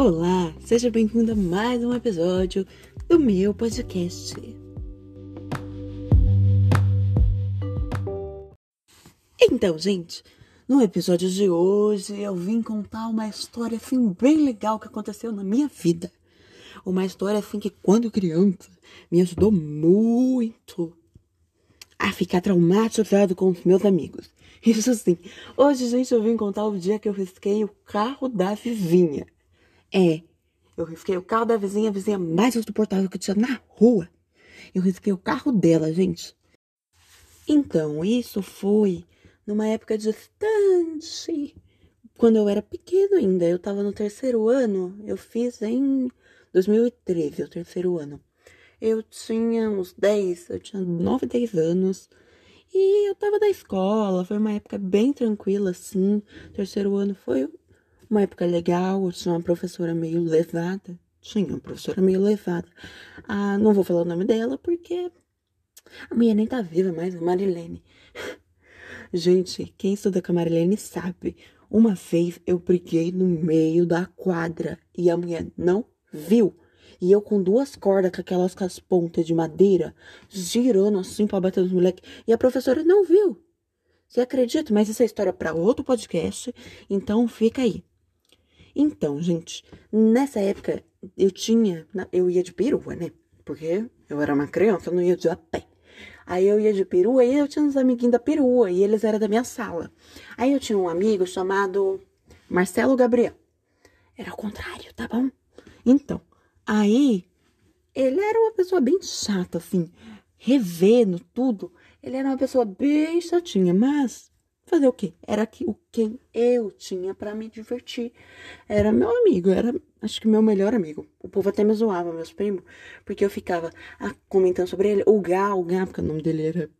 Olá, seja bem-vindo a mais um episódio do meu podcast. Então, gente, no episódio de hoje eu vim contar uma história assim bem legal que aconteceu na minha vida. Uma história assim que quando criança me ajudou muito a ficar traumatizado com os meus amigos. Isso sim. Hoje, gente, eu vim contar o dia que eu risquei o carro da vizinha. É, eu risquei o carro da vizinha, a vizinha mais insuportável que tinha na rua. Eu risquei o carro dela, gente. Então, isso foi numa época distante. Quando eu era pequeno ainda, eu tava no terceiro ano. Eu fiz em 2013, o terceiro ano. Eu tinha uns 10, eu tinha 9, 10 anos. E eu tava na escola, foi uma época bem tranquila, assim. Terceiro ano foi uma época legal, eu tinha uma professora meio levada. Tinha uma professora meio levada. Ah, não vou falar o nome dela porque a minha nem tá viva mais, a Marilene. Gente, quem estuda com a Marilene sabe. Uma vez eu briguei no meio da quadra e a mulher não viu. E eu com duas cordas, com aquelas com as pontas de madeira, girando assim pra bater nos moleques. E a professora não viu. Você acredita? Mas essa é história para outro podcast, então fica aí. Então, gente, nessa época eu tinha, eu ia de perua, né? Porque eu era uma criança, eu não ia de a pé. Aí eu ia de perua e eu tinha uns amiguinhos da perua e eles eram da minha sala. Aí eu tinha um amigo chamado Marcelo Gabriel. Era o contrário, tá bom? Então, aí ele era uma pessoa bem chata, assim, revendo tudo. Ele era uma pessoa bem chatinha, mas fazer o quê? Era que, o quem eu tinha para me divertir. Era meu amigo, era acho que meu melhor amigo. O povo até me zoava, meus primos, porque eu ficava ah, comentando sobre ele. O Gá, o Gá, porque o nome dele era.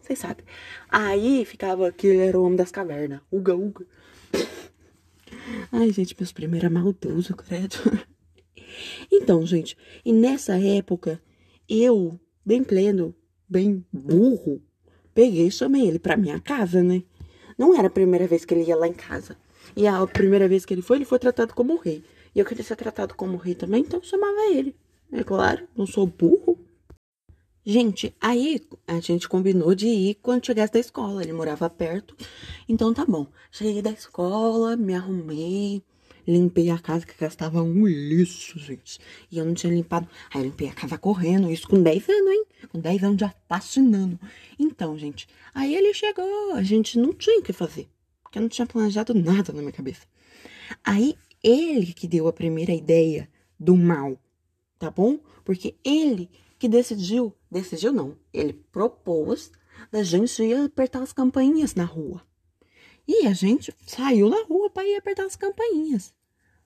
Vocês sabem. Aí ficava que ele era o homem das cavernas. Uga, uga. Ai, gente, meus primos eram maldosos, credo. Então, gente, e nessa época, eu, bem pleno, bem burro, peguei e chamei ele pra minha casa, né? Não era a primeira vez que ele ia lá em casa. E a primeira vez que ele foi, ele foi tratado como rei. E eu queria ser tratado como rei também, então eu chamava ele. É claro, não sou burro. Gente, aí a gente combinou de ir quando chegasse da escola. Ele morava perto. Então tá bom. Cheguei da escola, me arrumei, Limpei a casa que gastava um lixo, gente. E eu não tinha limpado. Aí eu limpei a casa correndo, isso com 10 anos, hein? Com 10 anos já fascinando. Então, gente, aí ele chegou, a gente não tinha o que fazer. Porque eu não tinha planejado nada na minha cabeça. Aí ele que deu a primeira ideia do mal, tá bom? Porque ele que decidiu, decidiu não, ele propôs da gente ir apertar as campainhas na rua. E a gente saiu na rua para ir apertar as campainhas.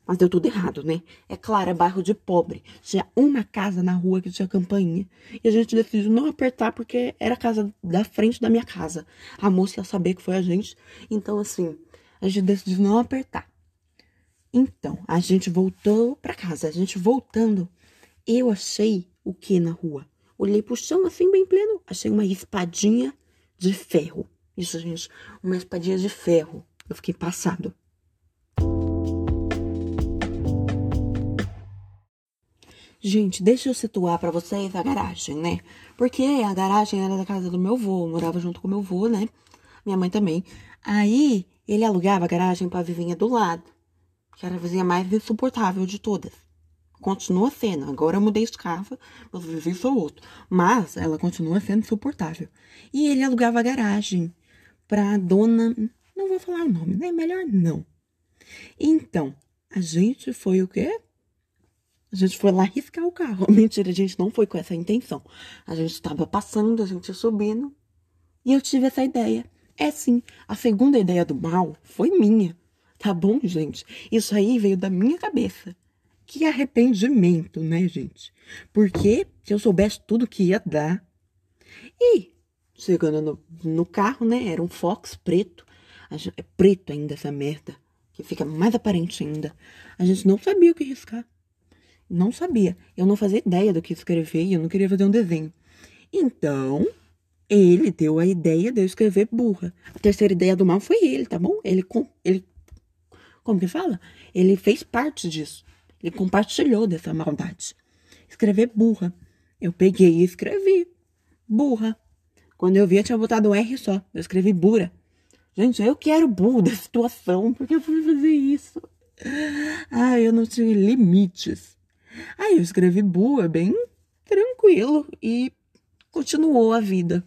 Mas deu tudo errado, né? É claro, é bairro de pobre. Tinha uma casa na rua que tinha campainha. E a gente decidiu não apertar porque era a casa da frente da minha casa. A moça ia saber que foi a gente. Então, assim, a gente decidiu não apertar. Então, a gente voltou para casa. A gente voltando, eu achei o que na rua? Olhei pro chão assim, bem pleno. Achei uma espadinha de ferro. Isso, gente, uma espadinha de ferro. Eu fiquei passado. Gente, deixa eu situar para vocês a garagem, né? Porque a garagem era da casa do meu avô, morava junto com meu avô, né? Minha mãe também. Aí ele alugava a garagem para a vizinha do lado, que era a vizinha mais insuportável de todas. Continua sendo. Agora eu mudei de casa, meus vizinhos são outro. Mas ela continua sendo insuportável. E ele alugava a garagem para a dona. Não vou falar o nome, né? Melhor não. Então, a gente foi o quê? A gente foi lá riscar o carro. Mentira, a gente não foi com essa intenção. A gente estava passando, a gente subindo. E eu tive essa ideia. É sim, a segunda ideia do mal foi minha. Tá bom, gente? Isso aí veio da minha cabeça. Que arrependimento, né, gente? Porque se eu soubesse tudo que ia dar. E chegando no, no carro, né? Era um Fox preto. Gente, é preto ainda essa merda. Que fica mais aparente ainda. A gente não sabia o que riscar. Não sabia. Eu não fazia ideia do que escrever e eu não queria fazer um desenho. Então, ele deu a ideia de eu escrever burra. A terceira ideia do mal foi ele, tá bom? Ele, ele Como que fala? Ele fez parte disso. Ele compartilhou dessa maldade. Escrever burra. Eu peguei e escrevi. Burra. Quando eu vi, eu tinha botado um R só. Eu escrevi burra. Gente, eu quero burro da situação. Porque eu fui fazer isso? Ai, eu não tinha limites. Aí eu escrevi burra bem tranquilo e continuou a vida.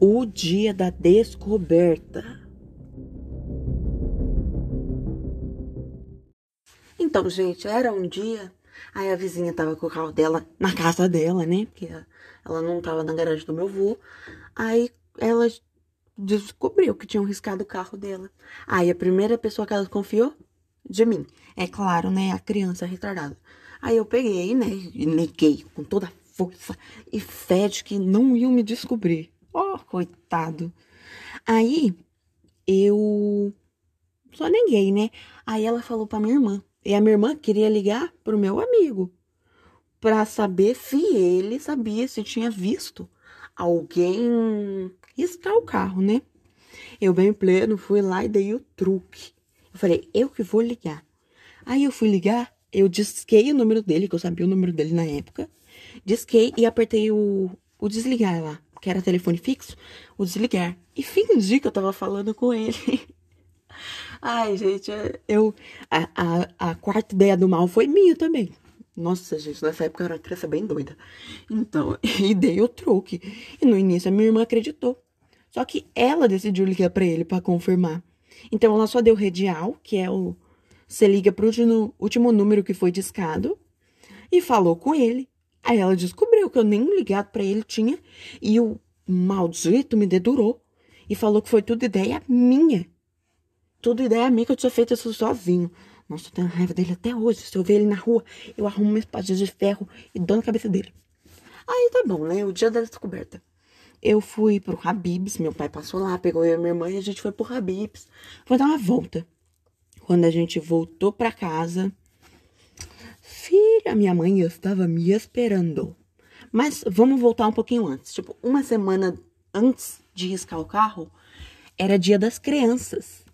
O dia da descoberta. Então, gente, era um dia. Aí a vizinha tava com o carro dela na casa dela, né? Porque ela não tava na garagem do meu avô. Aí ela descobriu que tinham riscado o carro dela. Aí a primeira pessoa que ela confiou de mim. É claro, né? A criança retardada. Aí eu peguei, né? E neguei com toda a força e fé de que não iam me descobrir. Oh, coitado. Aí eu só neguei, né? Aí ela falou pra minha irmã. E a minha irmã queria ligar pro meu amigo para saber se ele sabia se tinha visto alguém riscar o carro, né? Eu bem pleno fui lá e dei o truque. Eu falei, eu que vou ligar. Aí eu fui ligar, eu disquei o número dele, que eu sabia o número dele na época. Disquei e apertei o, o desligar lá que era telefone fixo, o desligar. E fingi que eu tava falando com ele. Ai, gente, eu. A, a, a quarta ideia do mal foi minha também. Nossa, gente, nessa época eu era uma criança bem doida. Então, e dei o truque. E no início a minha irmã acreditou. Só que ela decidiu ligar para ele para confirmar. Então ela só deu redial, que é o. Você liga pro último, último número que foi discado. E falou com ele. Aí ela descobriu que eu nem ligado para ele tinha e o maldito me dedurou e falou que foi tudo ideia minha. Tudo ideia minha que eu tinha feito isso sozinho. Nossa, eu tenho raiva dele até hoje. Se eu ver ele na rua, eu arrumo uma espadinha de ferro e dou na cabeça dele. Aí tá bom, né? O dia da descoberta. Eu fui pro Habibs, meu pai passou lá, pegou eu e minha irmã e a gente foi pro Habibs. Foi dar uma volta. Quando a gente voltou pra casa, Filha, minha mãe estava me esperando. Mas vamos voltar um pouquinho antes. Tipo, uma semana antes de riscar o carro, era dia das crianças.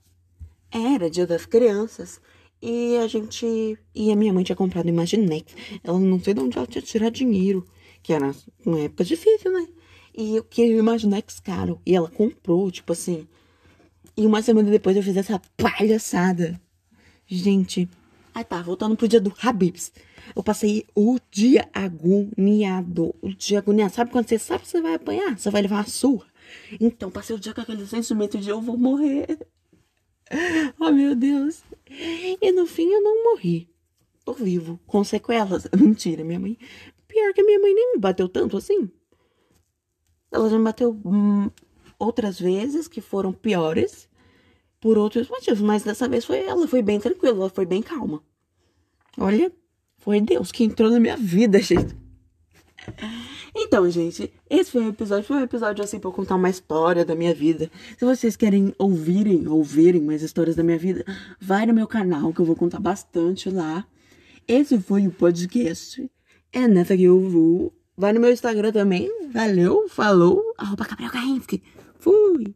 Era dia das crianças. E a gente. E a minha mãe tinha comprado Imaginex. Ela não sei de onde ela tinha tirado dinheiro. Que era uma época difícil, né? E eu queria Imaginex caro. E ela comprou, tipo assim. E uma semana depois eu fiz essa palhaçada. Gente, Aí tá, voltando pro dia do Habibs. Eu passei o dia agoniado. O dia agoniado. Sabe quando você sabe que você vai apanhar? Você vai levar uma surra. Então, passei o dia com aquele sentimento de eu vou morrer. Oh, meu Deus. E no fim eu não morri. Tô vivo. Com sequelas. Mentira, minha mãe. Pior que minha mãe nem me bateu tanto assim. Ela já me bateu hum, outras vezes que foram piores por outros motivos, mas dessa vez foi ela, foi bem tranquila, ela foi bem calma. Olha, foi Deus que entrou na minha vida, gente. Então, gente, esse foi o episódio. Foi um episódio assim pra contar uma história da minha vida. Se vocês querem ouvirem, ouvirem mais histórias da minha vida, vai no meu canal que eu vou contar bastante lá. Esse foi o podcast. É nessa que eu vou. Vai no meu Instagram também. Valeu, falou. Arroba Gabriel Fui.